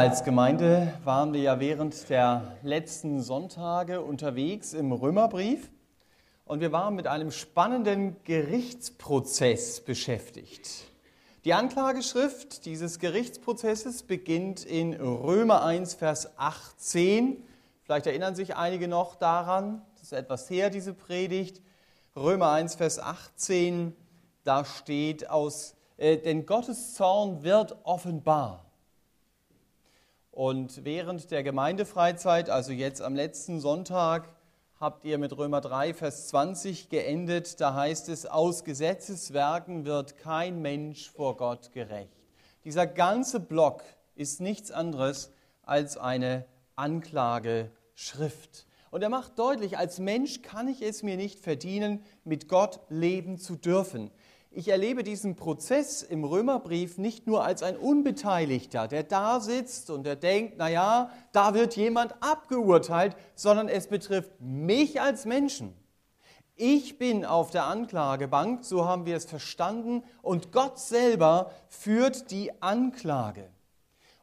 Als Gemeinde waren wir ja während der letzten Sonntage unterwegs im Römerbrief und wir waren mit einem spannenden Gerichtsprozess beschäftigt. Die Anklageschrift dieses Gerichtsprozesses beginnt in Römer 1, Vers 18. Vielleicht erinnern sich einige noch daran, das ist etwas her, diese Predigt. Römer 1, Vers 18, da steht aus, äh, denn Gottes Zorn wird offenbar und während der Gemeindefreizeit, also jetzt am letzten Sonntag, habt ihr mit Römer 3, Vers 20 geendet. Da heißt es, aus Gesetzeswerken wird kein Mensch vor Gott gerecht. Dieser ganze Block ist nichts anderes als eine Anklageschrift. Und er macht deutlich, als Mensch kann ich es mir nicht verdienen, mit Gott leben zu dürfen. Ich erlebe diesen Prozess im Römerbrief nicht nur als ein Unbeteiligter, der da sitzt und der denkt, naja, da wird jemand abgeurteilt, sondern es betrifft mich als Menschen. Ich bin auf der Anklagebank, so haben wir es verstanden, und Gott selber führt die Anklage.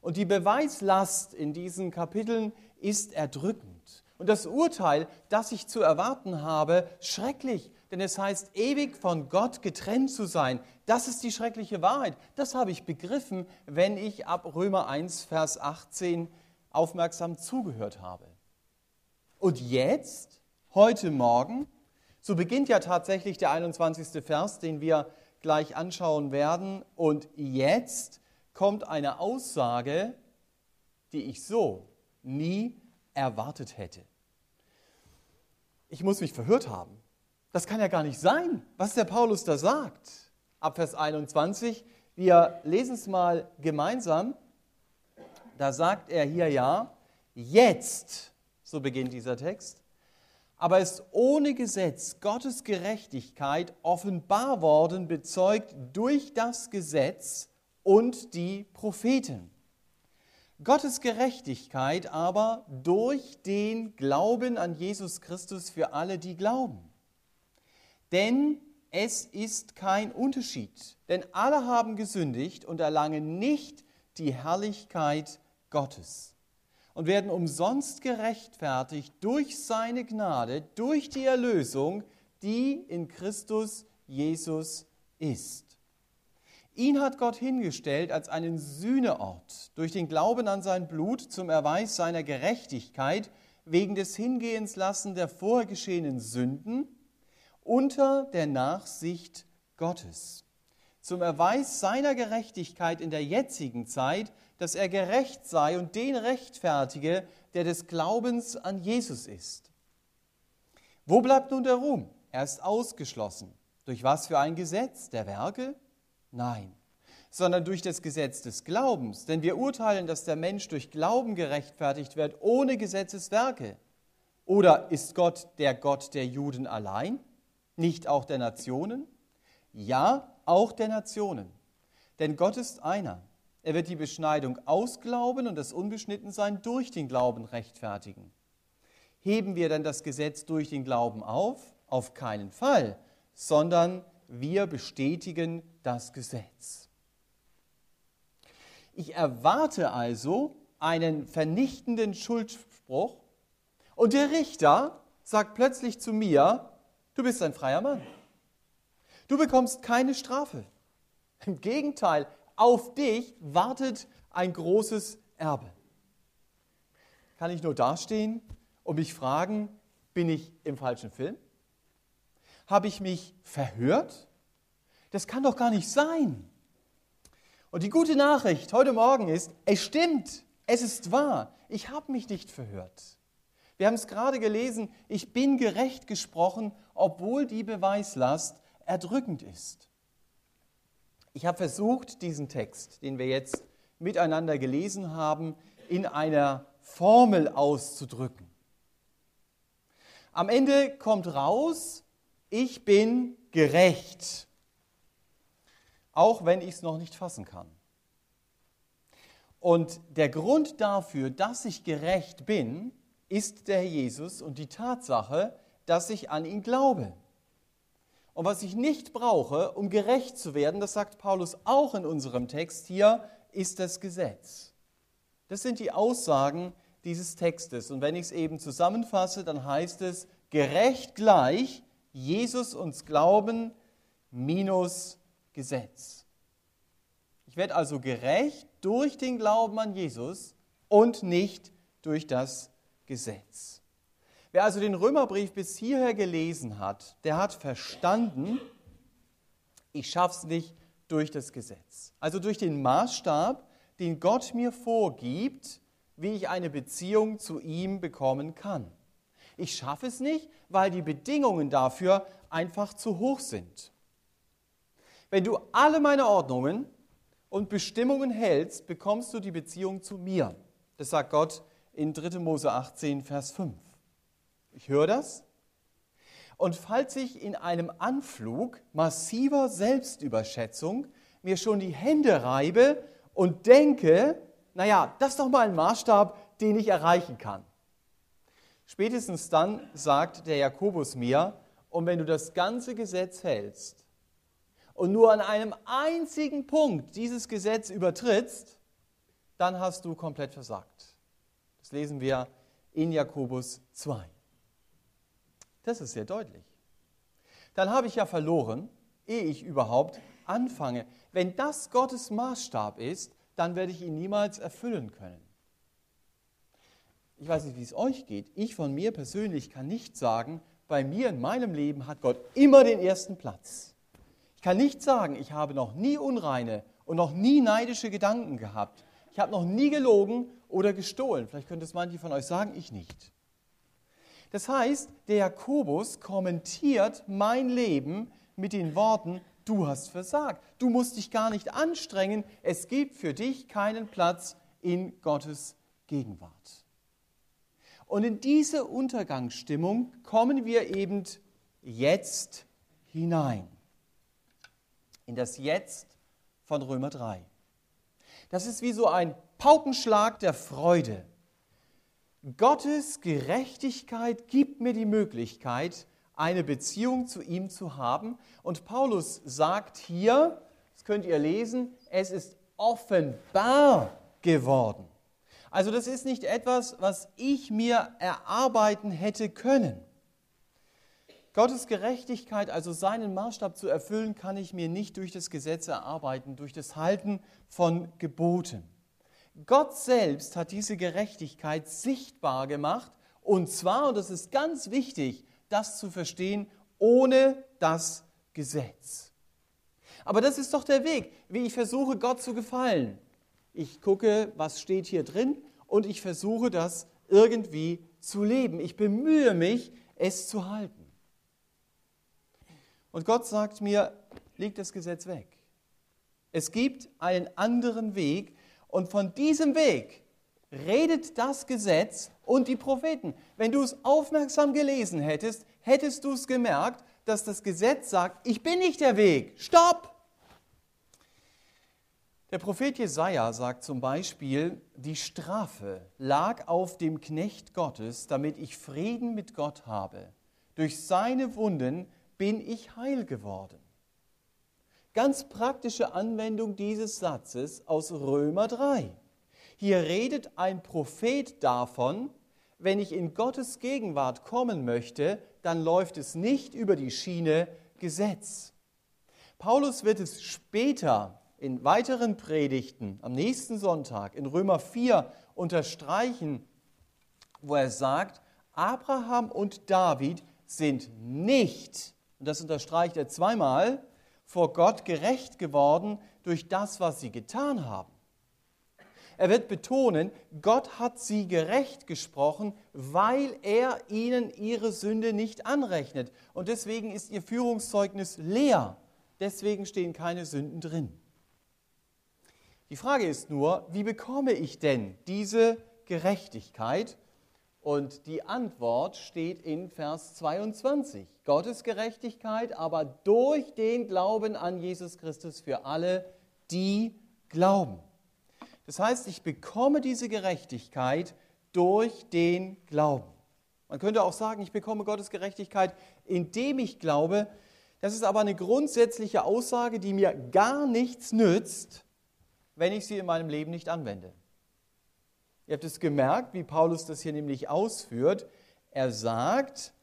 Und die Beweislast in diesen Kapiteln ist erdrückend. Und das Urteil, das ich zu erwarten habe, schrecklich, denn es heißt, ewig von Gott getrennt zu sein. Das ist die schreckliche Wahrheit. Das habe ich begriffen, wenn ich ab Römer 1, Vers 18 aufmerksam zugehört habe. Und jetzt, heute Morgen, so beginnt ja tatsächlich der 21. Vers, den wir gleich anschauen werden. Und jetzt kommt eine Aussage, die ich so nie erwartet hätte. Ich muss mich verhört haben. Das kann ja gar nicht sein, was der Paulus da sagt. Ab Vers 21, wir lesen es mal gemeinsam. Da sagt er hier ja, jetzt, so beginnt dieser Text, aber ist ohne Gesetz Gottes Gerechtigkeit offenbar worden, bezeugt durch das Gesetz und die Propheten. Gottes Gerechtigkeit aber durch den Glauben an Jesus Christus für alle, die glauben. Denn es ist kein Unterschied, denn alle haben gesündigt und erlangen nicht die Herrlichkeit Gottes und werden umsonst gerechtfertigt durch seine Gnade, durch die Erlösung, die in Christus Jesus ist. Ihn hat Gott hingestellt als einen Sühneort durch den Glauben an sein Blut zum Erweis seiner Gerechtigkeit wegen des Hingehens lassen der vorher geschehenen Sünden unter der Nachsicht Gottes, zum Erweis seiner Gerechtigkeit in der jetzigen Zeit, dass er gerecht sei und den rechtfertige, der des Glaubens an Jesus ist. Wo bleibt nun der Ruhm? Er ist ausgeschlossen. Durch was für ein Gesetz? Der Werke? Nein, sondern durch das Gesetz des Glaubens. Denn wir urteilen, dass der Mensch durch Glauben gerechtfertigt wird, ohne Gesetzeswerke. Oder ist Gott der Gott der Juden allein? Nicht auch der Nationen? Ja, auch der Nationen. Denn Gott ist einer. Er wird die Beschneidung aus Glauben und das Unbeschnittensein durch den Glauben rechtfertigen. Heben wir denn das Gesetz durch den Glauben auf? Auf keinen Fall, sondern wir bestätigen das Gesetz. Ich erwarte also einen vernichtenden Schuldspruch und der Richter sagt plötzlich zu mir, Du bist ein freier Mann. Du bekommst keine Strafe. Im Gegenteil, auf dich wartet ein großes Erbe. Kann ich nur dastehen und mich fragen, bin ich im falschen Film? Habe ich mich verhört? Das kann doch gar nicht sein. Und die gute Nachricht heute Morgen ist, es stimmt, es ist wahr, ich habe mich nicht verhört. Wir haben es gerade gelesen, ich bin gerecht gesprochen, obwohl die Beweislast erdrückend ist. Ich habe versucht, diesen Text, den wir jetzt miteinander gelesen haben, in einer Formel auszudrücken. Am Ende kommt raus, ich bin gerecht, auch wenn ich es noch nicht fassen kann. Und der Grund dafür, dass ich gerecht bin, ist der Jesus und die Tatsache, dass ich an ihn glaube. Und was ich nicht brauche, um gerecht zu werden, das sagt Paulus auch in unserem Text hier, ist das Gesetz. Das sind die Aussagen dieses Textes. Und wenn ich es eben zusammenfasse, dann heißt es, gerecht gleich, Jesus uns glauben, minus Gesetz. Ich werde also gerecht durch den Glauben an Jesus und nicht durch das Gesetz. Wer also den Römerbrief bis hierher gelesen hat, der hat verstanden, ich schaffe es nicht durch das Gesetz. Also durch den Maßstab, den Gott mir vorgibt, wie ich eine Beziehung zu ihm bekommen kann. Ich schaffe es nicht, weil die Bedingungen dafür einfach zu hoch sind. Wenn du alle meine Ordnungen und Bestimmungen hältst, bekommst du die Beziehung zu mir. Das sagt Gott in 3. Mose 18, Vers 5. Ich höre das. Und falls ich in einem Anflug massiver Selbstüberschätzung mir schon die Hände reibe und denke, naja, das ist doch mal ein Maßstab, den ich erreichen kann. Spätestens dann sagt der Jakobus mir, und wenn du das ganze Gesetz hältst und nur an einem einzigen Punkt dieses Gesetz übertrittst, dann hast du komplett versagt. Das lesen wir in Jakobus 2. Das ist sehr deutlich. Dann habe ich ja verloren, ehe ich überhaupt anfange. Wenn das Gottes Maßstab ist, dann werde ich ihn niemals erfüllen können. Ich weiß nicht, wie es euch geht. Ich von mir persönlich kann nicht sagen, bei mir in meinem Leben hat Gott immer den ersten Platz. Ich kann nicht sagen, ich habe noch nie unreine und noch nie neidische Gedanken gehabt. Ich habe noch nie gelogen oder gestohlen. Vielleicht könnte es manche von euch sagen, ich nicht. Das heißt, der Jakobus kommentiert mein Leben mit den Worten, du hast versagt. Du musst dich gar nicht anstrengen. Es gibt für dich keinen Platz in Gottes Gegenwart. Und in diese Untergangsstimmung kommen wir eben jetzt hinein. In das Jetzt von Römer 3. Das ist wie so ein Paukenschlag der Freude. Gottes Gerechtigkeit gibt mir die Möglichkeit, eine Beziehung zu ihm zu haben. Und Paulus sagt hier, das könnt ihr lesen, es ist offenbar geworden. Also das ist nicht etwas, was ich mir erarbeiten hätte können. Gottes Gerechtigkeit, also seinen Maßstab zu erfüllen, kann ich mir nicht durch das Gesetz erarbeiten, durch das Halten von Geboten. Gott selbst hat diese Gerechtigkeit sichtbar gemacht und zwar, und das ist ganz wichtig, das zu verstehen, ohne das Gesetz. Aber das ist doch der Weg, wie ich versuche, Gott zu gefallen. Ich gucke, was steht hier drin und ich versuche das irgendwie zu leben. Ich bemühe mich, es zu halten. Und Gott sagt mir, leg das Gesetz weg. Es gibt einen anderen Weg und von diesem Weg redet das Gesetz und die Propheten. Wenn du es aufmerksam gelesen hättest, hättest du es gemerkt, dass das Gesetz sagt, ich bin nicht der Weg, stopp! Der Prophet Jesaja sagt zum Beispiel, die Strafe lag auf dem Knecht Gottes, damit ich Frieden mit Gott habe. Durch seine Wunden bin ich heil geworden. Ganz praktische Anwendung dieses Satzes aus Römer 3. Hier redet ein Prophet davon, wenn ich in Gottes Gegenwart kommen möchte, dann läuft es nicht über die Schiene Gesetz. Paulus wird es später in weiteren Predigten am nächsten Sonntag in Römer 4 unterstreichen, wo er sagt, Abraham und David sind nicht, und das unterstreicht er zweimal, vor Gott gerecht geworden durch das, was sie getan haben. Er wird betonen, Gott hat sie gerecht gesprochen, weil er ihnen ihre Sünde nicht anrechnet. Und deswegen ist ihr Führungszeugnis leer. Deswegen stehen keine Sünden drin. Die Frage ist nur, wie bekomme ich denn diese Gerechtigkeit? Und die Antwort steht in Vers 22. Gottes Gerechtigkeit, aber durch den Glauben an Jesus Christus für alle, die glauben. Das heißt, ich bekomme diese Gerechtigkeit durch den Glauben. Man könnte auch sagen, ich bekomme Gottes Gerechtigkeit, indem ich glaube. Das ist aber eine grundsätzliche Aussage, die mir gar nichts nützt, wenn ich sie in meinem Leben nicht anwende. Ihr habt es gemerkt, wie Paulus das hier nämlich ausführt. Er sagt,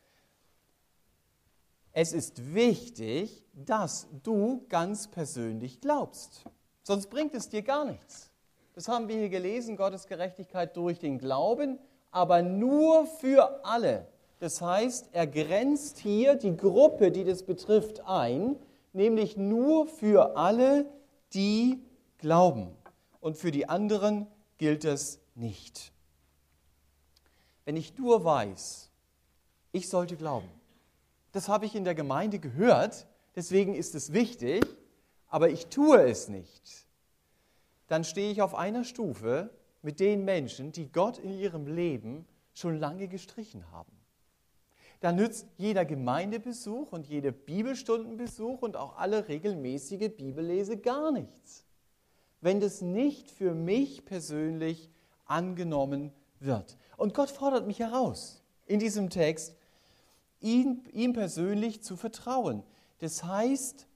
es ist wichtig, dass du ganz persönlich glaubst. Sonst bringt es dir gar nichts. Das haben wir hier gelesen, Gottes Gerechtigkeit durch den Glauben, aber nur für alle. Das heißt, er grenzt hier die Gruppe, die das betrifft, ein, nämlich nur für alle, die glauben. Und für die anderen gilt es nicht. Wenn ich nur weiß, ich sollte glauben, das habe ich in der Gemeinde gehört, deswegen ist es wichtig, aber ich tue es nicht, dann stehe ich auf einer Stufe mit den Menschen, die Gott in ihrem Leben schon lange gestrichen haben. Da nützt jeder Gemeindebesuch und jeder Bibelstundenbesuch und auch alle regelmäßige Bibellese gar nichts, wenn das nicht für mich persönlich angenommen wird. Und Gott fordert mich heraus in diesem Text, ihm, ihm persönlich zu vertrauen. Das heißt,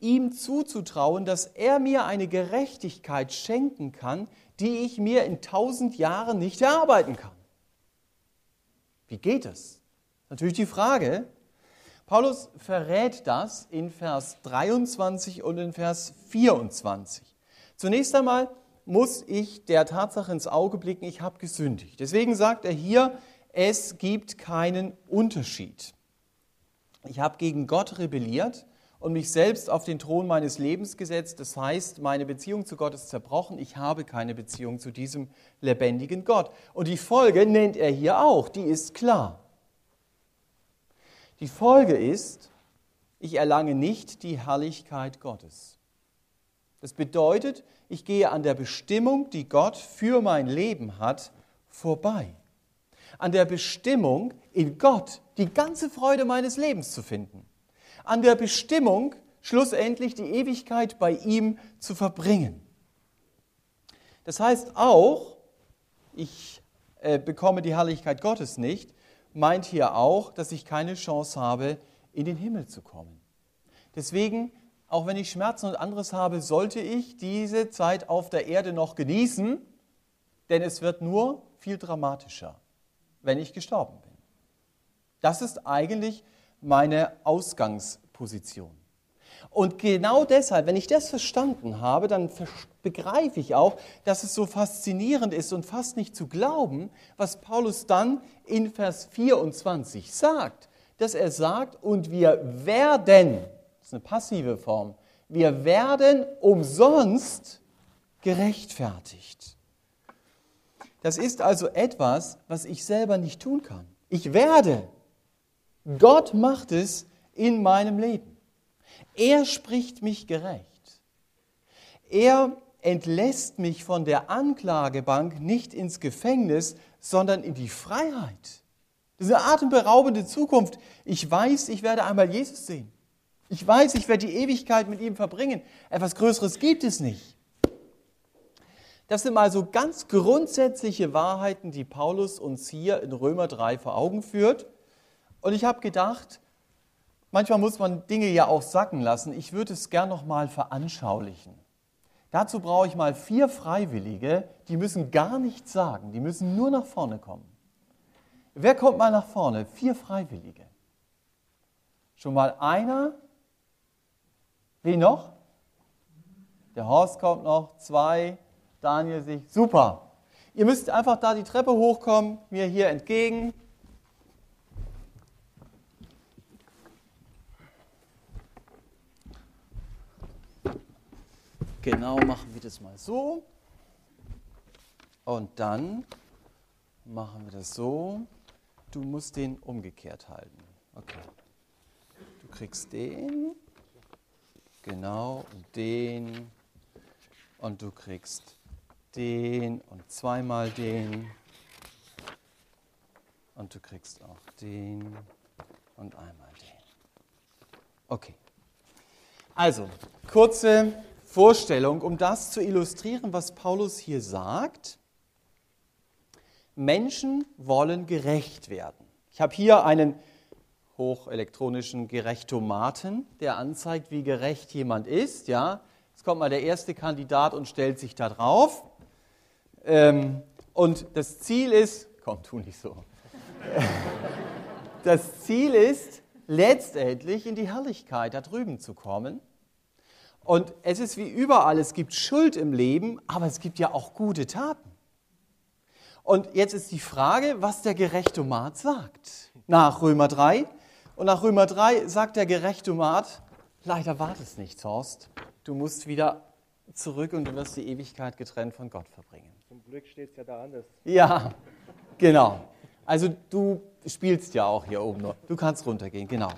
ihm zuzutrauen, dass er mir eine Gerechtigkeit schenken kann, die ich mir in tausend Jahren nicht erarbeiten kann. Wie geht es? Natürlich die Frage. Paulus verrät das in Vers 23 und in Vers 24. Zunächst einmal muss ich der Tatsache ins Auge blicken, ich habe gesündigt. Deswegen sagt er hier, es gibt keinen Unterschied. Ich habe gegen Gott rebelliert und mich selbst auf den Thron meines Lebens gesetzt. Das heißt, meine Beziehung zu Gott ist zerbrochen. Ich habe keine Beziehung zu diesem lebendigen Gott. Und die Folge nennt er hier auch, die ist klar. Die Folge ist, ich erlange nicht die Herrlichkeit Gottes. Das bedeutet, ich gehe an der Bestimmung, die Gott für mein Leben hat, vorbei. An der Bestimmung, in Gott die ganze Freude meines Lebens zu finden an der Bestimmung, schlussendlich die Ewigkeit bei ihm zu verbringen. Das heißt auch, ich äh, bekomme die Herrlichkeit Gottes nicht, meint hier auch, dass ich keine Chance habe, in den Himmel zu kommen. Deswegen, auch wenn ich Schmerzen und anderes habe, sollte ich diese Zeit auf der Erde noch genießen, denn es wird nur viel dramatischer, wenn ich gestorben bin. Das ist eigentlich meine Ausgangsposition. Und genau deshalb, wenn ich das verstanden habe, dann begreife ich auch, dass es so faszinierend ist und fast nicht zu glauben, was Paulus dann in Vers 24 sagt. Dass er sagt, und wir werden, ist eine passive Form, wir werden umsonst gerechtfertigt. Das ist also etwas, was ich selber nicht tun kann. Ich werde Gott macht es in meinem Leben. Er spricht mich gerecht. Er entlässt mich von der Anklagebank nicht ins Gefängnis, sondern in die Freiheit. Diese atemberaubende Zukunft. Ich weiß, ich werde einmal Jesus sehen. Ich weiß, ich werde die Ewigkeit mit ihm verbringen. Etwas Größeres gibt es nicht. Das sind mal so ganz grundsätzliche Wahrheiten, die Paulus uns hier in Römer 3 vor Augen führt. Und ich habe gedacht, manchmal muss man Dinge ja auch sacken lassen. Ich würde es gern noch mal veranschaulichen. Dazu brauche ich mal vier Freiwillige, die müssen gar nichts sagen, die müssen nur nach vorne kommen. Wer kommt mal nach vorne? Vier Freiwillige. Schon mal einer? Wen noch? Der Horst kommt noch, zwei, Daniel sich. Super. Ihr müsst einfach da die Treppe hochkommen, mir hier entgegen. Genau, machen wir das mal so. Und dann machen wir das so. Du musst den umgekehrt halten. Okay. Du kriegst den. Genau, den. Und du kriegst den und zweimal den. Und du kriegst auch den und einmal den. Okay. Also, kurze Vorstellung, um das zu illustrieren, was Paulus hier sagt. Menschen wollen gerecht werden. Ich habe hier einen hochelektronischen Gerechtomaten, der anzeigt, wie gerecht jemand ist. Ja, jetzt kommt mal der erste Kandidat und stellt sich da drauf. Ähm, Und das Ziel ist, komm, tu nicht so. Das Ziel ist, letztendlich in die Herrlichkeit da drüben zu kommen. Und es ist wie überall, es gibt Schuld im Leben, aber es gibt ja auch gute Taten. Und jetzt ist die Frage, was der Gerechtomat sagt. Nach Römer 3. Und nach Römer 3 sagt der Gerechtomat, leider war das nicht, Horst. Du musst wieder zurück und du wirst die Ewigkeit getrennt von Gott verbringen. Zum Glück steht es ja da anders. Ja, genau. Also du spielst ja auch hier oben nur. Du kannst runtergehen, genau.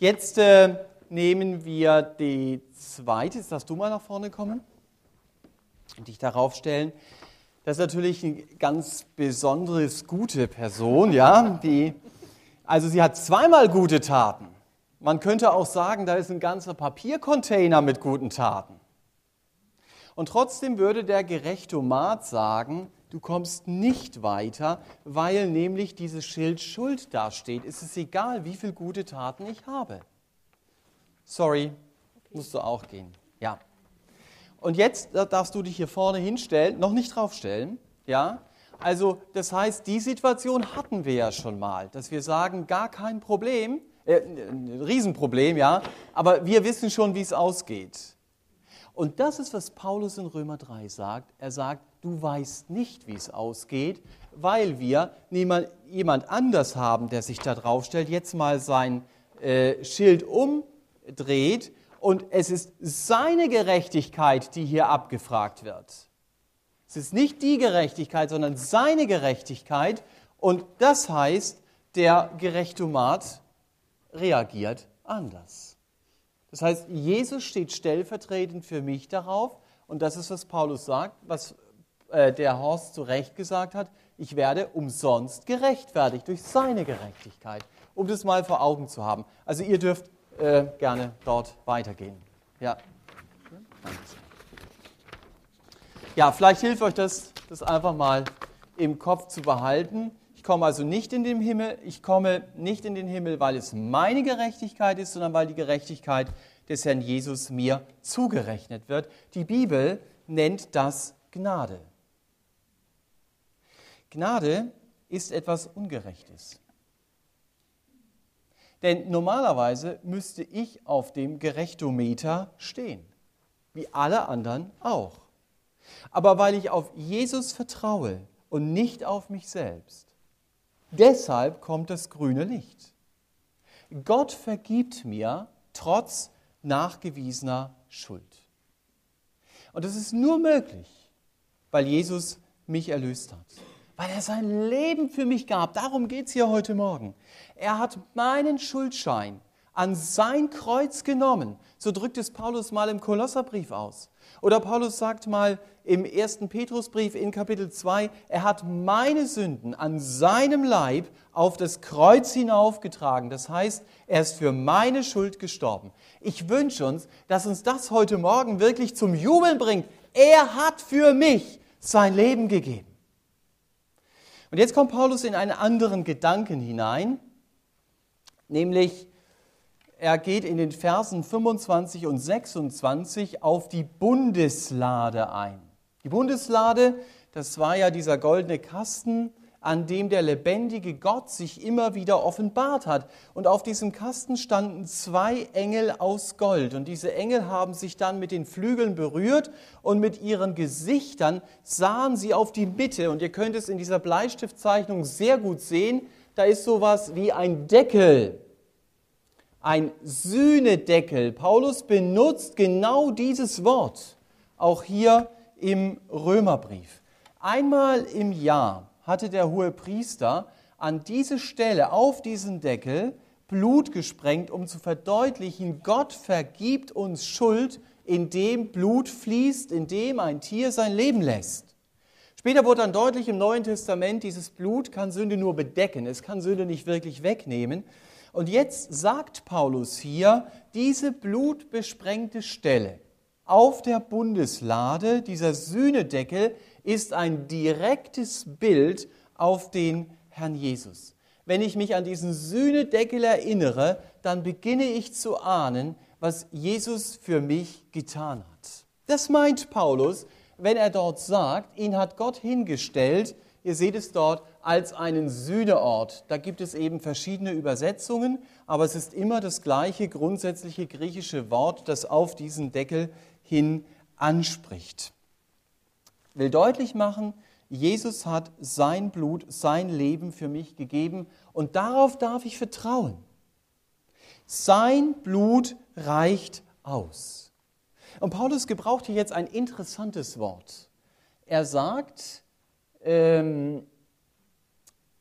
Jetzt äh, nehmen wir die zweite. Jetzt darfst du mal nach vorne kommen und dich darauf stellen. Das ist natürlich eine ganz besonderes gute Person, ja. Die, also sie hat zweimal gute Taten. Man könnte auch sagen, da ist ein ganzer Papiercontainer mit guten Taten. Und trotzdem würde der Gerechtomat sagen, du kommst nicht weiter, weil nämlich dieses Schild Schuld dasteht. Es ist egal, wie viele gute Taten ich habe. Sorry, musst du auch gehen. Ja. Und jetzt darfst du dich hier vorne hinstellen, noch nicht draufstellen, ja? Also, das heißt, die Situation hatten wir ja schon mal, dass wir sagen, gar kein Problem, äh, ein Riesenproblem, ja, aber wir wissen schon, wie es ausgeht. Und das ist, was Paulus in Römer 3 sagt. Er sagt, du weißt nicht, wie es ausgeht, weil wir jemand anders haben, der sich da drauf stellt, jetzt mal sein äh, Schild umdreht und es ist seine Gerechtigkeit, die hier abgefragt wird. Es ist nicht die Gerechtigkeit, sondern seine Gerechtigkeit und das heißt, der Gerechtomat reagiert anders. Das heißt, Jesus steht stellvertretend für mich darauf und das ist, was Paulus sagt, was äh, der Horst zu Recht gesagt hat, ich werde umsonst gerechtfertigt durch seine Gerechtigkeit, um das mal vor Augen zu haben. Also ihr dürft äh, gerne dort weitergehen. Ja. Ja, vielleicht hilft euch das, das einfach mal im Kopf zu behalten komme also nicht in den Himmel, ich komme nicht in den Himmel, weil es meine Gerechtigkeit ist, sondern weil die Gerechtigkeit des Herrn Jesus mir zugerechnet wird. Die Bibel nennt das Gnade. Gnade ist etwas Ungerechtes. Denn normalerweise müsste ich auf dem Gerechtometer stehen, wie alle anderen auch. Aber weil ich auf Jesus vertraue und nicht auf mich selbst, Deshalb kommt das grüne Licht. Gott vergibt mir trotz nachgewiesener Schuld. Und das ist nur möglich, weil Jesus mich erlöst hat, weil er sein Leben für mich gab. Darum geht es hier heute Morgen. Er hat meinen Schuldschein an sein Kreuz genommen. So drückt es Paulus mal im Kolosserbrief aus. Oder Paulus sagt mal im ersten Petrusbrief in Kapitel 2, er hat meine Sünden an seinem Leib auf das Kreuz hinaufgetragen. Das heißt, er ist für meine Schuld gestorben. Ich wünsche uns, dass uns das heute Morgen wirklich zum Jubeln bringt. Er hat für mich sein Leben gegeben. Und jetzt kommt Paulus in einen anderen Gedanken hinein, nämlich er geht in den Versen 25 und 26 auf die Bundeslade ein. Die Bundeslade, das war ja dieser goldene Kasten, an dem der lebendige Gott sich immer wieder offenbart hat. Und auf diesem Kasten standen zwei Engel aus Gold. Und diese Engel haben sich dann mit den Flügeln berührt und mit ihren Gesichtern sahen sie auf die Mitte. Und ihr könnt es in dieser Bleistiftzeichnung sehr gut sehen. Da ist sowas wie ein Deckel ein Sühnedeckel. Paulus benutzt genau dieses Wort, auch hier im Römerbrief. Einmal im Jahr hatte der hohe Priester an diese Stelle auf diesen Deckel Blut gesprengt, um zu verdeutlichen, Gott vergibt uns Schuld, indem Blut fließt, indem ein Tier sein Leben lässt. Später wurde dann deutlich im Neuen Testament, dieses Blut kann Sünde nur bedecken, es kann Sünde nicht wirklich wegnehmen. Und jetzt sagt Paulus hier, diese blutbesprengte Stelle auf der Bundeslade, dieser Sühnedeckel, ist ein direktes Bild auf den Herrn Jesus. Wenn ich mich an diesen Sühnedeckel erinnere, dann beginne ich zu ahnen, was Jesus für mich getan hat. Das meint Paulus, wenn er dort sagt, ihn hat Gott hingestellt, ihr seht es dort, als einen Sühneort. Da gibt es eben verschiedene Übersetzungen, aber es ist immer das gleiche grundsätzliche griechische Wort, das auf diesen Deckel hin anspricht. Will deutlich machen, Jesus hat sein Blut, sein Leben für mich gegeben und darauf darf ich vertrauen. Sein Blut reicht aus. Und Paulus gebraucht hier jetzt ein interessantes Wort. Er sagt ähm,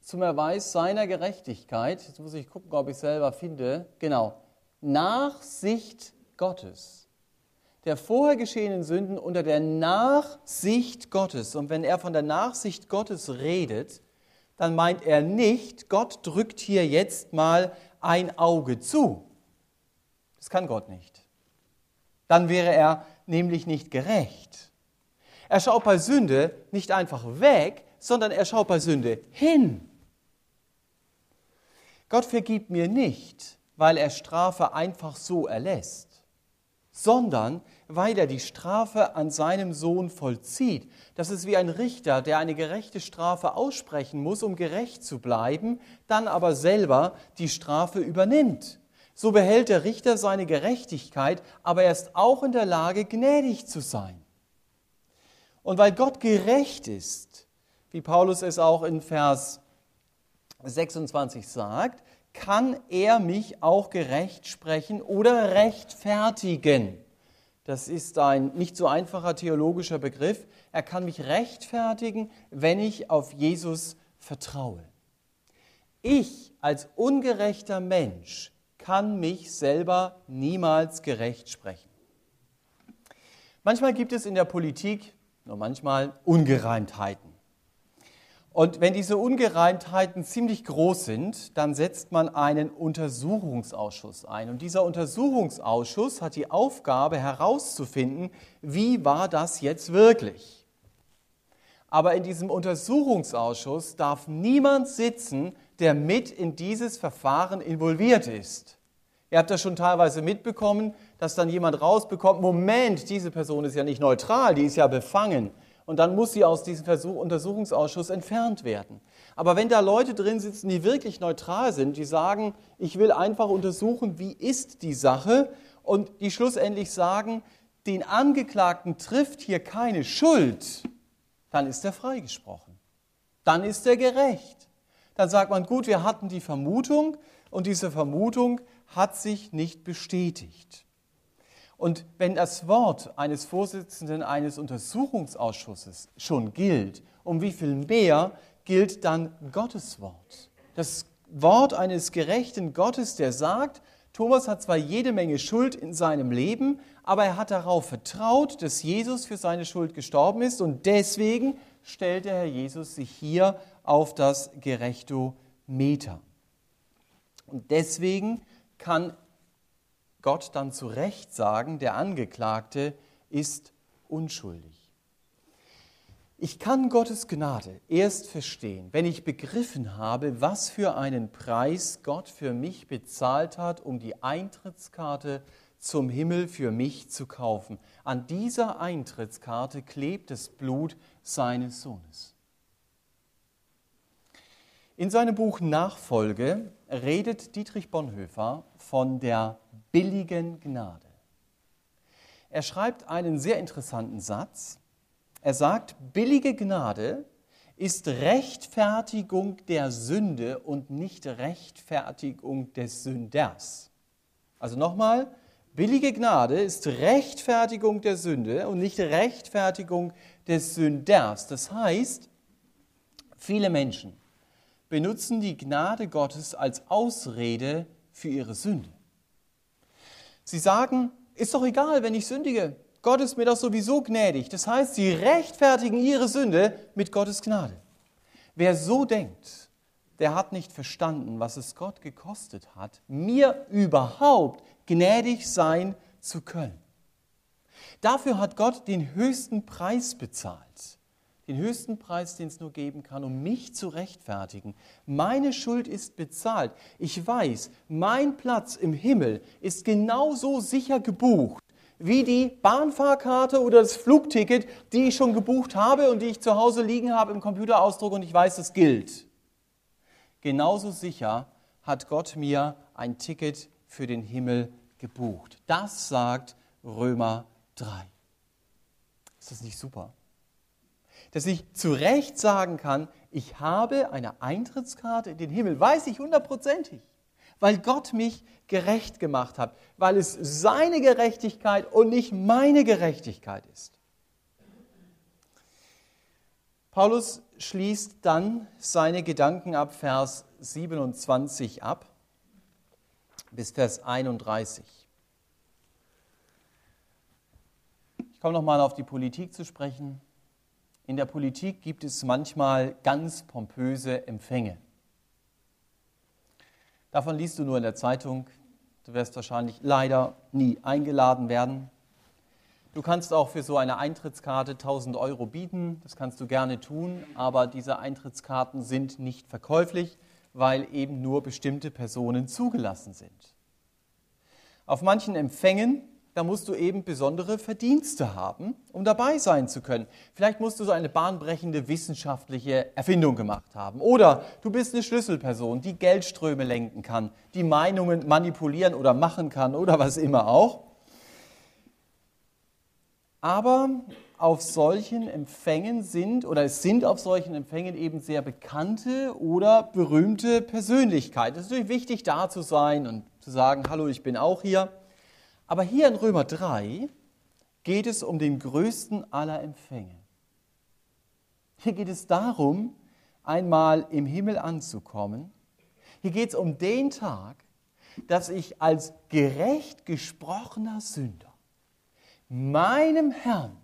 zum Erweis seiner Gerechtigkeit, jetzt muss ich gucken, ob ich selber finde, genau, Nachsicht Gottes der vorher geschehenen Sünden unter der Nachsicht Gottes. Und wenn er von der Nachsicht Gottes redet, dann meint er nicht, Gott drückt hier jetzt mal ein Auge zu. Das kann Gott nicht. Dann wäre er nämlich nicht gerecht. Er schaut bei Sünde nicht einfach weg, sondern er schaut bei Sünde hin. Gott vergibt mir nicht, weil er Strafe einfach so erlässt, sondern weil er die Strafe an seinem Sohn vollzieht. Das ist wie ein Richter, der eine gerechte Strafe aussprechen muss, um gerecht zu bleiben, dann aber selber die Strafe übernimmt. So behält der Richter seine Gerechtigkeit, aber er ist auch in der Lage, gnädig zu sein. Und weil Gott gerecht ist, wie Paulus es auch in Vers 26 sagt, kann er mich auch gerecht sprechen oder rechtfertigen. Das ist ein nicht so einfacher theologischer Begriff. Er kann mich rechtfertigen, wenn ich auf Jesus vertraue. Ich als ungerechter Mensch kann mich selber niemals gerecht sprechen. Manchmal gibt es in der Politik, nur manchmal, Ungereimtheiten. Und wenn diese Ungereimtheiten ziemlich groß sind, dann setzt man einen Untersuchungsausschuss ein. Und dieser Untersuchungsausschuss hat die Aufgabe herauszufinden, wie war das jetzt wirklich. Aber in diesem Untersuchungsausschuss darf niemand sitzen, der mit in dieses Verfahren involviert ist. Ihr habt das schon teilweise mitbekommen, dass dann jemand rausbekommt, Moment, diese Person ist ja nicht neutral, die ist ja befangen und dann muss sie aus diesem Versuch, Untersuchungsausschuss entfernt werden. Aber wenn da Leute drin sitzen, die wirklich neutral sind, die sagen, ich will einfach untersuchen, wie ist die Sache und die schlussendlich sagen, den Angeklagten trifft hier keine Schuld, dann ist er freigesprochen. Dann ist er gerecht. Dann sagt man, gut, wir hatten die Vermutung und diese Vermutung hat sich nicht bestätigt. Und wenn das Wort eines Vorsitzenden eines Untersuchungsausschusses schon gilt, um wie viel mehr gilt dann Gottes Wort? Das Wort eines gerechten Gottes, der sagt, Thomas hat zwar jede Menge Schuld in seinem Leben, aber er hat darauf vertraut, dass Jesus für seine Schuld gestorben ist und deswegen stellt der Herr Jesus sich hier auf das Gerechtometer. Und deswegen kann Gott dann zu Recht sagen, der Angeklagte ist unschuldig. Ich kann Gottes Gnade erst verstehen, wenn ich begriffen habe, was für einen Preis Gott für mich bezahlt hat, um die Eintrittskarte zum Himmel für mich zu kaufen. An dieser Eintrittskarte klebt das Blut seines Sohnes. In seinem Buch Nachfolge redet Dietrich Bonhoeffer von der billigen Gnade. Er schreibt einen sehr interessanten Satz. Er sagt, billige Gnade ist Rechtfertigung der Sünde und nicht Rechtfertigung des Sünders. Also nochmal, billige Gnade ist Rechtfertigung der Sünde und nicht Rechtfertigung des Sünders. Das heißt, viele Menschen benutzen die Gnade Gottes als Ausrede für ihre Sünde. Sie sagen, ist doch egal, wenn ich sündige. Gott ist mir doch sowieso gnädig. Das heißt, sie rechtfertigen ihre Sünde mit Gottes Gnade. Wer so denkt, der hat nicht verstanden, was es Gott gekostet hat, mir überhaupt gnädig sein zu können. Dafür hat Gott den höchsten Preis bezahlt den höchsten Preis, den es nur geben kann, um mich zu rechtfertigen. Meine Schuld ist bezahlt. Ich weiß, mein Platz im Himmel ist genauso sicher gebucht wie die Bahnfahrkarte oder das Flugticket, die ich schon gebucht habe und die ich zu Hause liegen habe im Computerausdruck und ich weiß, es gilt. Genauso sicher hat Gott mir ein Ticket für den Himmel gebucht. Das sagt Römer 3. Ist das nicht super? Dass ich zu Recht sagen kann, ich habe eine Eintrittskarte in den Himmel, weiß ich hundertprozentig, weil Gott mich gerecht gemacht hat, weil es seine Gerechtigkeit und nicht meine Gerechtigkeit ist. Paulus schließt dann seine Gedanken ab Vers 27 ab bis Vers 31. Ich komme nochmal auf die Politik zu sprechen. In der Politik gibt es manchmal ganz pompöse Empfänge. Davon liest du nur in der Zeitung. Du wirst wahrscheinlich leider nie eingeladen werden. Du kannst auch für so eine Eintrittskarte 1000 Euro bieten. Das kannst du gerne tun, aber diese Eintrittskarten sind nicht verkäuflich, weil eben nur bestimmte Personen zugelassen sind. Auf manchen Empfängen da musst du eben besondere Verdienste haben, um dabei sein zu können. Vielleicht musst du so eine bahnbrechende wissenschaftliche Erfindung gemacht haben. Oder du bist eine Schlüsselperson, die Geldströme lenken kann, die Meinungen manipulieren oder machen kann oder was immer auch. Aber auf solchen Empfängen sind oder es sind auf solchen Empfängen eben sehr bekannte oder berühmte Persönlichkeiten. Es ist natürlich wichtig, da zu sein und zu sagen, hallo, ich bin auch hier. Aber hier in Römer 3 geht es um den größten aller Empfänge. Hier geht es darum, einmal im Himmel anzukommen. Hier geht es um den Tag, dass ich als gerecht gesprochener Sünder meinem Herrn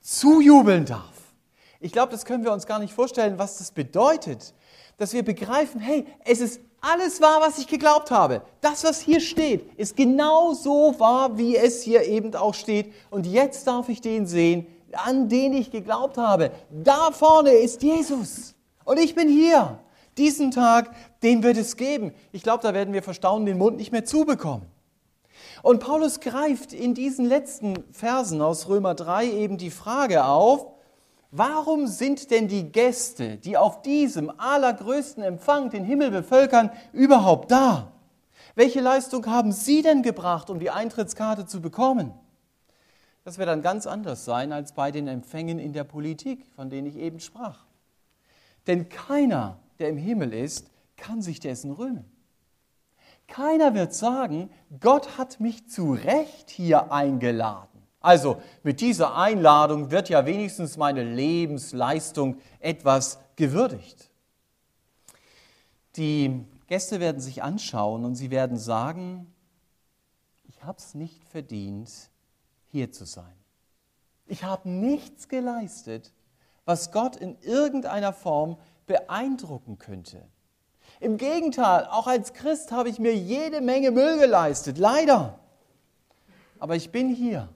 zujubeln darf. Ich glaube, das können wir uns gar nicht vorstellen, was das bedeutet, dass wir begreifen, hey, es ist alles wahr, was ich geglaubt habe. Das, was hier steht, ist genau so wahr, wie es hier eben auch steht. Und jetzt darf ich den sehen, an den ich geglaubt habe. Da vorne ist Jesus. Und ich bin hier. Diesen Tag, den wird es geben. Ich glaube, da werden wir verstaunen den Mund nicht mehr zubekommen. Und Paulus greift in diesen letzten Versen aus Römer 3 eben die Frage auf, Warum sind denn die Gäste, die auf diesem allergrößten Empfang den Himmel bevölkern, überhaupt da? Welche Leistung haben Sie denn gebracht, um die Eintrittskarte zu bekommen? Das wird dann ganz anders sein als bei den Empfängen in der Politik, von denen ich eben sprach. Denn keiner, der im Himmel ist, kann sich dessen rühmen. Keiner wird sagen, Gott hat mich zu Recht hier eingeladen. Also mit dieser Einladung wird ja wenigstens meine Lebensleistung etwas gewürdigt. Die Gäste werden sich anschauen und sie werden sagen, ich habe es nicht verdient, hier zu sein. Ich habe nichts geleistet, was Gott in irgendeiner Form beeindrucken könnte. Im Gegenteil, auch als Christ habe ich mir jede Menge Müll geleistet, leider. Aber ich bin hier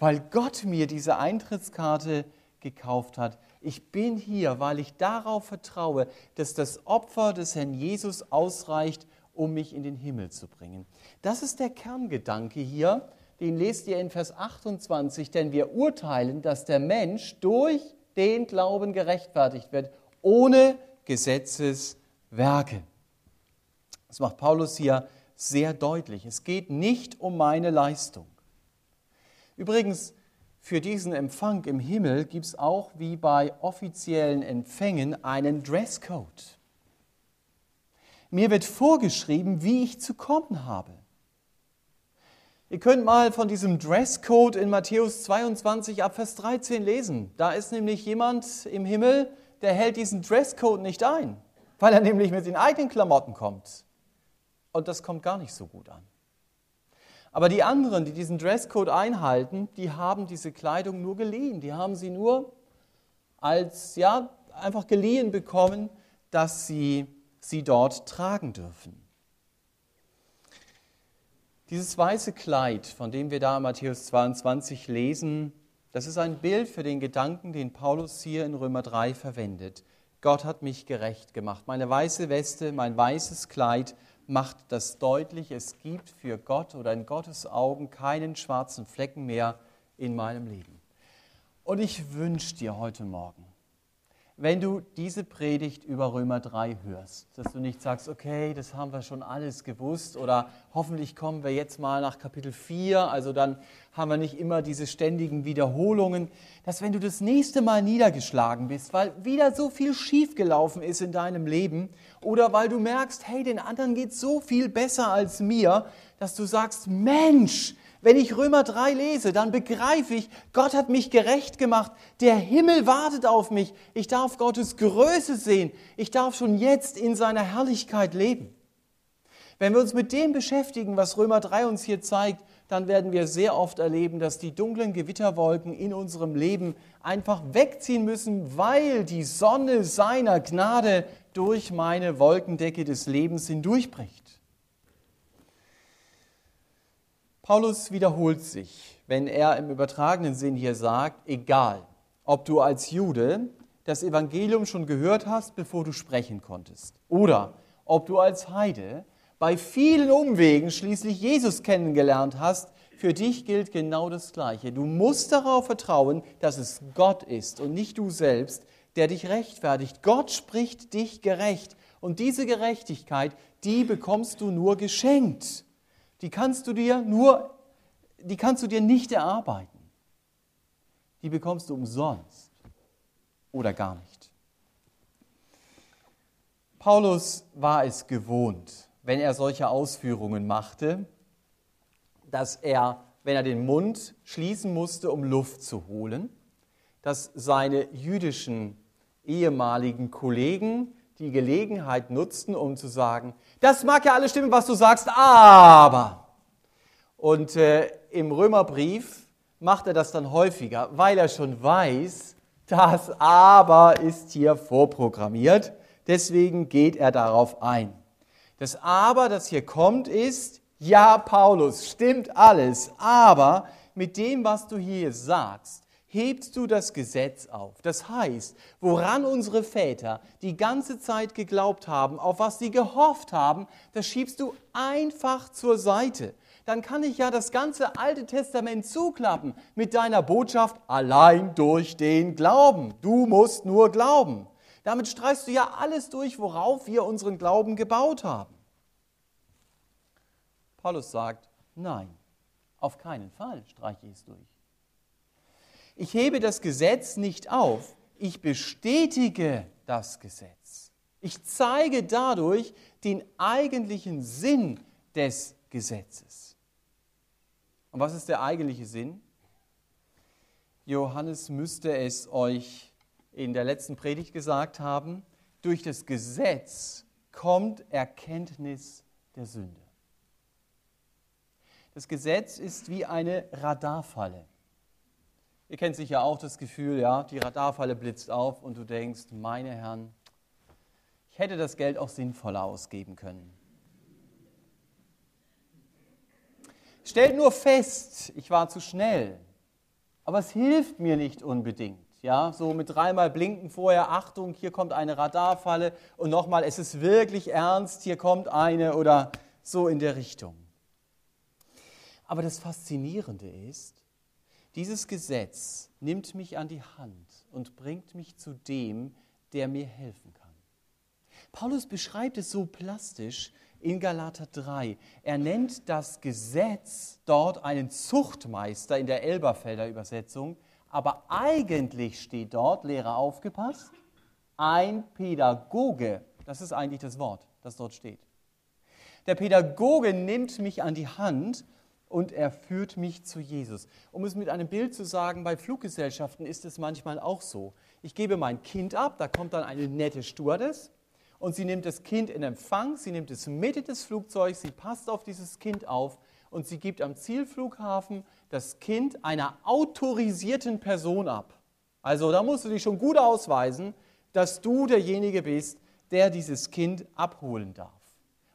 weil Gott mir diese Eintrittskarte gekauft hat. Ich bin hier, weil ich darauf vertraue, dass das Opfer des Herrn Jesus ausreicht, um mich in den Himmel zu bringen. Das ist der Kerngedanke hier, den lest ihr in Vers 28, denn wir urteilen, dass der Mensch durch den Glauben gerechtfertigt wird, ohne Gesetzeswerke. Das macht Paulus hier sehr deutlich. Es geht nicht um meine Leistung. Übrigens, für diesen Empfang im Himmel gibt es auch wie bei offiziellen Empfängen einen Dresscode. Mir wird vorgeschrieben, wie ich zu kommen habe. Ihr könnt mal von diesem Dresscode in Matthäus 22 ab Vers 13 lesen. Da ist nämlich jemand im Himmel, der hält diesen Dresscode nicht ein, weil er nämlich mit den eigenen Klamotten kommt. Und das kommt gar nicht so gut an. Aber die anderen, die diesen Dresscode einhalten, die haben diese Kleidung nur geliehen. Die haben sie nur als, ja, einfach geliehen bekommen, dass sie sie dort tragen dürfen. Dieses weiße Kleid, von dem wir da in Matthäus 22 lesen, das ist ein Bild für den Gedanken, den Paulus hier in Römer 3 verwendet. Gott hat mich gerecht gemacht. Meine weiße Weste, mein weißes Kleid macht das deutlich, es gibt für Gott oder in Gottes Augen keinen schwarzen Flecken mehr in meinem Leben. Und ich wünsche dir heute Morgen, wenn du diese Predigt über Römer 3 hörst, dass du nicht sagst, okay, das haben wir schon alles gewusst oder hoffentlich kommen wir jetzt mal nach Kapitel 4, also dann haben wir nicht immer diese ständigen Wiederholungen, dass wenn du das nächste Mal niedergeschlagen bist, weil wieder so viel schiefgelaufen ist in deinem Leben oder weil du merkst, hey, den anderen geht so viel besser als mir, dass du sagst, Mensch, wenn ich Römer 3 lese, dann begreife ich, Gott hat mich gerecht gemacht. Der Himmel wartet auf mich. Ich darf Gottes Größe sehen. Ich darf schon jetzt in seiner Herrlichkeit leben. Wenn wir uns mit dem beschäftigen, was Römer 3 uns hier zeigt, dann werden wir sehr oft erleben, dass die dunklen Gewitterwolken in unserem Leben einfach wegziehen müssen, weil die Sonne seiner Gnade durch meine Wolkendecke des Lebens hindurchbricht. Paulus wiederholt sich, wenn er im übertragenen Sinn hier sagt, egal, ob du als Jude das Evangelium schon gehört hast, bevor du sprechen konntest, oder ob du als Heide bei vielen Umwegen schließlich Jesus kennengelernt hast, für dich gilt genau das Gleiche. Du musst darauf vertrauen, dass es Gott ist und nicht du selbst, der dich rechtfertigt. Gott spricht dich gerecht und diese Gerechtigkeit, die bekommst du nur geschenkt die kannst du dir nur, die kannst du dir nicht erarbeiten. Die bekommst du umsonst oder gar nicht. Paulus war es gewohnt, wenn er solche Ausführungen machte, dass er, wenn er den Mund schließen musste, um Luft zu holen, dass seine jüdischen ehemaligen Kollegen die Gelegenheit nutzten, um zu sagen, das mag ja alles stimmen, was du sagst, aber. Und äh, im Römerbrief macht er das dann häufiger, weil er schon weiß, das aber ist hier vorprogrammiert. Deswegen geht er darauf ein. Das aber, das hier kommt, ist, ja, Paulus, stimmt alles, aber mit dem, was du hier sagst, hebst du das Gesetz auf. Das heißt, woran unsere Väter die ganze Zeit geglaubt haben, auf was sie gehofft haben, das schiebst du einfach zur Seite. Dann kann ich ja das ganze Alte Testament zuklappen mit deiner Botschaft allein durch den Glauben. Du musst nur glauben. Damit streichst du ja alles durch, worauf wir unseren Glauben gebaut haben. Paulus sagt, nein, auf keinen Fall streiche ich es durch. Ich hebe das Gesetz nicht auf, ich bestätige das Gesetz. Ich zeige dadurch den eigentlichen Sinn des Gesetzes. Und was ist der eigentliche Sinn? Johannes müsste es euch in der letzten Predigt gesagt haben, durch das Gesetz kommt Erkenntnis der Sünde. Das Gesetz ist wie eine Radarfalle. Ihr kennt sicher auch das Gefühl, ja, die Radarfalle blitzt auf und du denkst, meine Herren, ich hätte das Geld auch sinnvoller ausgeben können. Stellt nur fest, ich war zu schnell. Aber es hilft mir nicht unbedingt. Ja, so mit dreimal blinken vorher, Achtung, hier kommt eine Radarfalle und nochmal, es ist wirklich ernst, hier kommt eine oder so in der Richtung. Aber das Faszinierende ist, dieses Gesetz nimmt mich an die Hand und bringt mich zu dem, der mir helfen kann. Paulus beschreibt es so plastisch in Galater 3. Er nennt das Gesetz dort einen Zuchtmeister in der Elberfelder Übersetzung, aber eigentlich steht dort, Lehrer aufgepasst, ein Pädagoge. Das ist eigentlich das Wort, das dort steht. Der Pädagoge nimmt mich an die Hand und er führt mich zu Jesus. Um es mit einem Bild zu sagen, bei Fluggesellschaften ist es manchmal auch so. Ich gebe mein Kind ab, da kommt dann eine nette Stewardess und sie nimmt das Kind in Empfang, sie nimmt es Mitte des Flugzeugs, sie passt auf dieses Kind auf und sie gibt am Zielflughafen das Kind einer autorisierten Person ab. Also da musst du dich schon gut ausweisen, dass du derjenige bist, der dieses Kind abholen darf.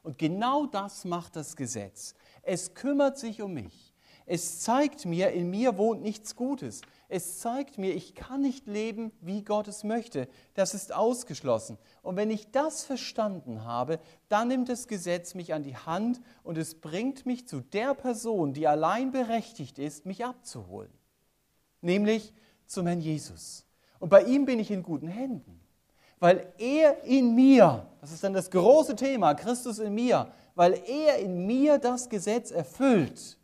Und genau das macht das Gesetz. Es kümmert sich um mich. Es zeigt mir, in mir wohnt nichts Gutes. Es zeigt mir, ich kann nicht leben, wie Gott es möchte. Das ist ausgeschlossen. Und wenn ich das verstanden habe, dann nimmt das Gesetz mich an die Hand und es bringt mich zu der Person, die allein berechtigt ist, mich abzuholen. Nämlich zum Herrn Jesus. Und bei ihm bin ich in guten Händen, weil er in mir, das ist dann das große Thema, Christus in mir, weil er in mir das Gesetz erfüllt.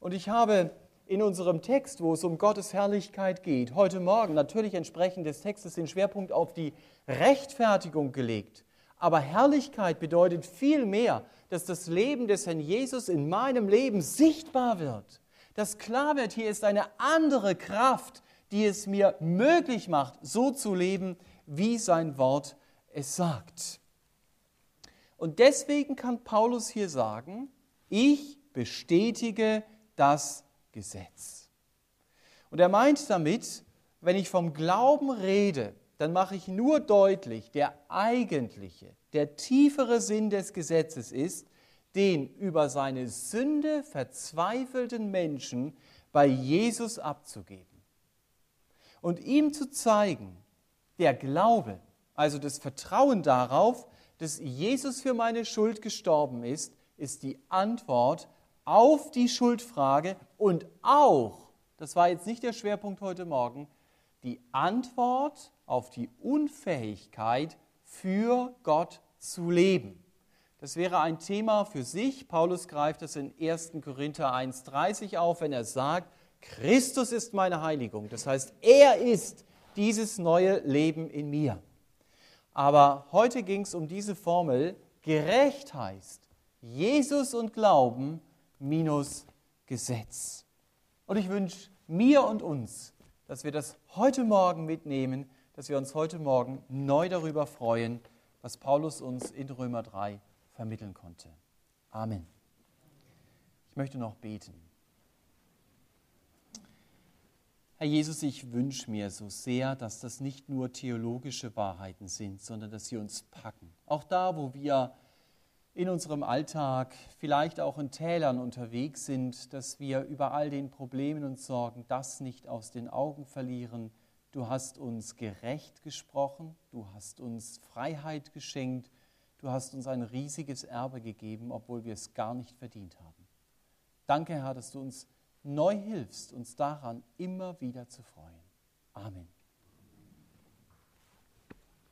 Und ich habe in unserem Text, wo es um Gottes Herrlichkeit geht, heute Morgen natürlich entsprechend des Textes den Schwerpunkt auf die Rechtfertigung gelegt. Aber Herrlichkeit bedeutet viel mehr, dass das Leben des Herrn Jesus in meinem Leben sichtbar wird. Dass klar wird, hier ist eine andere Kraft, die es mir möglich macht, so zu leben, wie sein Wort es sagt. Und deswegen kann Paulus hier sagen, ich bestätige das Gesetz. Und er meint damit, wenn ich vom Glauben rede, dann mache ich nur deutlich, der eigentliche, der tiefere Sinn des Gesetzes ist, den über seine Sünde verzweifelten Menschen bei Jesus abzugeben. Und ihm zu zeigen, der Glaube, also das Vertrauen darauf, dass Jesus für meine Schuld gestorben ist, ist die Antwort auf die Schuldfrage und auch, das war jetzt nicht der Schwerpunkt heute Morgen, die Antwort auf die Unfähigkeit für Gott zu leben. Das wäre ein Thema für sich. Paulus greift das in 1. Korinther 1.30 auf, wenn er sagt, Christus ist meine Heiligung. Das heißt, er ist dieses neue Leben in mir. Aber heute ging es um diese Formel, gerecht heißt, Jesus und Glauben minus Gesetz. Und ich wünsche mir und uns, dass wir das heute Morgen mitnehmen, dass wir uns heute Morgen neu darüber freuen, was Paulus uns in Römer 3 vermitteln konnte. Amen. Ich möchte noch beten. Herr Jesus, ich wünsche mir so sehr, dass das nicht nur theologische Wahrheiten sind, sondern dass sie uns packen. Auch da, wo wir in unserem Alltag, vielleicht auch in Tälern unterwegs sind, dass wir über all den Problemen und Sorgen das nicht aus den Augen verlieren. Du hast uns gerecht gesprochen, du hast uns Freiheit geschenkt, du hast uns ein riesiges Erbe gegeben, obwohl wir es gar nicht verdient haben. Danke, Herr, dass du uns neu hilfst, uns daran immer wieder zu freuen. Amen.